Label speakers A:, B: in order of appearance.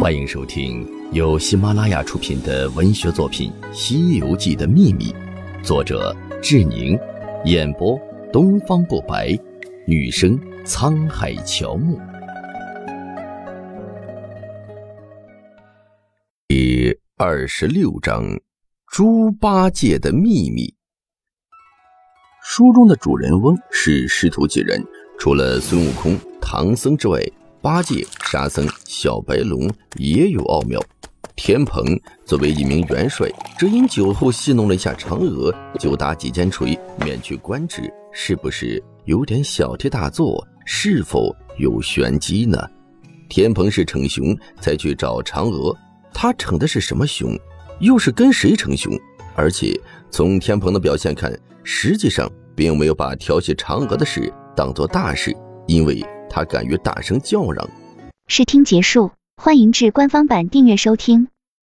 A: 欢迎收听由喜马拉雅出品的文学作品《西游记的秘密》，作者志宁，演播东方不白，女生沧海乔木。第二十六章：猪八戒的秘密。书中的主人翁是师徒几人，除了孙悟空、唐僧之外。八戒、沙僧、小白龙也有奥妙。天蓬作为一名元帅，只因酒后戏弄了一下嫦娥，就打几肩锤，免去官职，是不是有点小题大做？是否有玄机呢？天蓬是逞雄才去找嫦娥，他逞的是什么雄？又是跟谁逞雄？而且从天蓬的表现看，实际上并没有把调戏嫦娥的事当做大事，因为。他敢于大声叫嚷。
B: 试听结束，欢迎至官方版订阅收听。